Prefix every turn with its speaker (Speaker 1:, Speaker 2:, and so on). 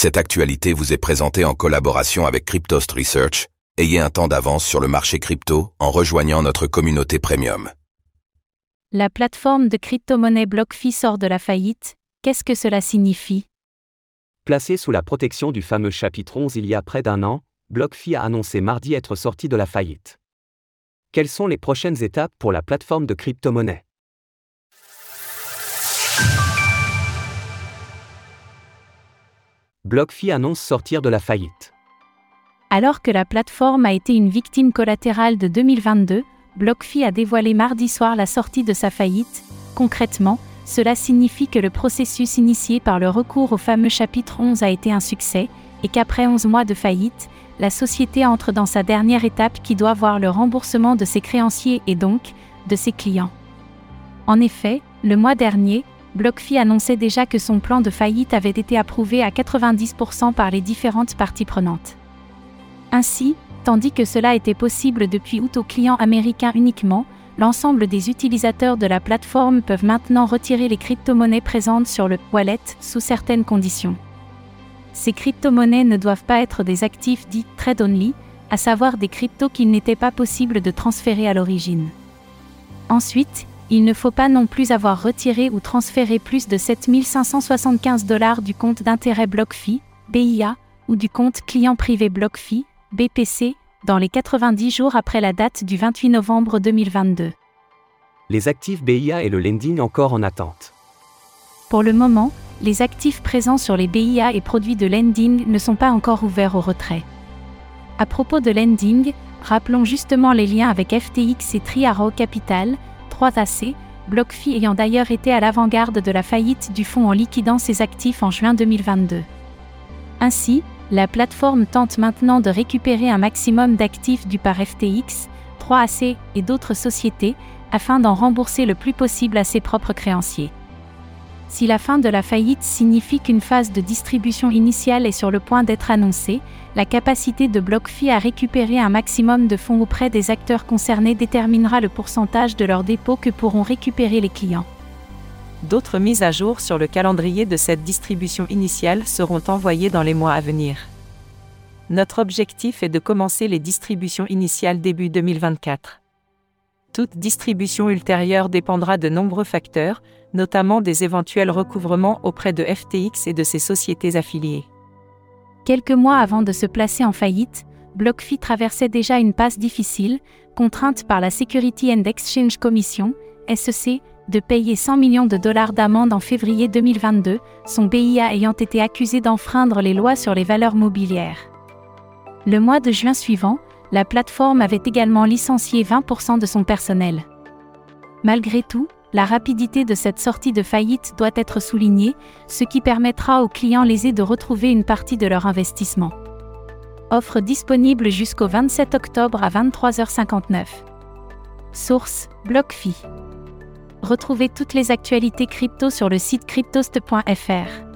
Speaker 1: Cette actualité vous est présentée en collaboration avec Cryptost Research. Ayez un temps d'avance sur le marché crypto en rejoignant notre communauté premium.
Speaker 2: La plateforme de crypto-monnaie BlockFi sort de la faillite. Qu'est-ce que cela signifie?
Speaker 3: Placé sous la protection du fameux chapitre 11 il y a près d'un an, BlockFi a annoncé mardi être sorti de la faillite. Quelles sont les prochaines étapes pour la plateforme de crypto-monnaie? BlockFi annonce sortir de la faillite.
Speaker 2: Alors que la plateforme a été une victime collatérale de 2022, BlockFi a dévoilé mardi soir la sortie de sa faillite. Concrètement, cela signifie que le processus initié par le recours au fameux chapitre 11 a été un succès, et qu'après 11 mois de faillite, la société entre dans sa dernière étape qui doit voir le remboursement de ses créanciers et donc, de ses clients. En effet, le mois dernier, BlockFi annonçait déjà que son plan de faillite avait été approuvé à 90% par les différentes parties prenantes. Ainsi, tandis que cela était possible depuis août aux clients américains uniquement, l'ensemble des utilisateurs de la plateforme peuvent maintenant retirer les crypto-monnaies présentes sur le wallet sous certaines conditions. Ces crypto-monnaies ne doivent pas être des actifs dits trade-only, à savoir des cryptos qu'il n'était pas possible de transférer à l'origine. Ensuite, il ne faut pas non plus avoir retiré ou transféré plus de 7575 dollars du compte d'intérêt BlockFi, BIA, ou du compte client privé BlockFi, BPC, dans les 90 jours après la date du 28 novembre 2022.
Speaker 3: Les actifs BIA et le lending encore en attente.
Speaker 2: Pour le moment, les actifs présents sur les BIA et produits de lending ne sont pas encore ouverts au retrait. À propos de lending, rappelons justement les liens avec FTX et Triaro Capital, 3AC, BlockFi ayant d'ailleurs été à l'avant-garde de la faillite du fonds en liquidant ses actifs en juin 2022. Ainsi, la plateforme tente maintenant de récupérer un maximum d'actifs dus par FTX, 3AC et d'autres sociétés, afin d'en rembourser le plus possible à ses propres créanciers. Si la fin de la faillite signifie qu'une phase de distribution initiale est sur le point d'être annoncée, la capacité de BlockFi à récupérer un maximum de fonds auprès des acteurs concernés déterminera le pourcentage de leurs dépôts que pourront récupérer les clients.
Speaker 4: D'autres mises à jour sur le calendrier de cette distribution initiale seront envoyées dans les mois à venir. Notre objectif est de commencer les distributions initiales début 2024. Toute distribution ultérieure dépendra de nombreux facteurs, notamment des éventuels recouvrements auprès de FTX et de ses sociétés affiliées.
Speaker 2: Quelques mois avant de se placer en faillite, BlockFi traversait déjà une passe difficile, contrainte par la Security and Exchange Commission, SEC, de payer 100 millions de dollars d'amende en février 2022, son BIA ayant été accusé d'enfreindre les lois sur les valeurs mobilières. Le mois de juin suivant, la plateforme avait également licencié 20% de son personnel. Malgré tout, la rapidité de cette sortie de faillite doit être soulignée, ce qui permettra aux clients lésés de retrouver une partie de leur investissement. Offre disponible jusqu'au 27 octobre à 23h59. Source BlockFi. Retrouvez toutes les actualités crypto sur le site cryptost.fr.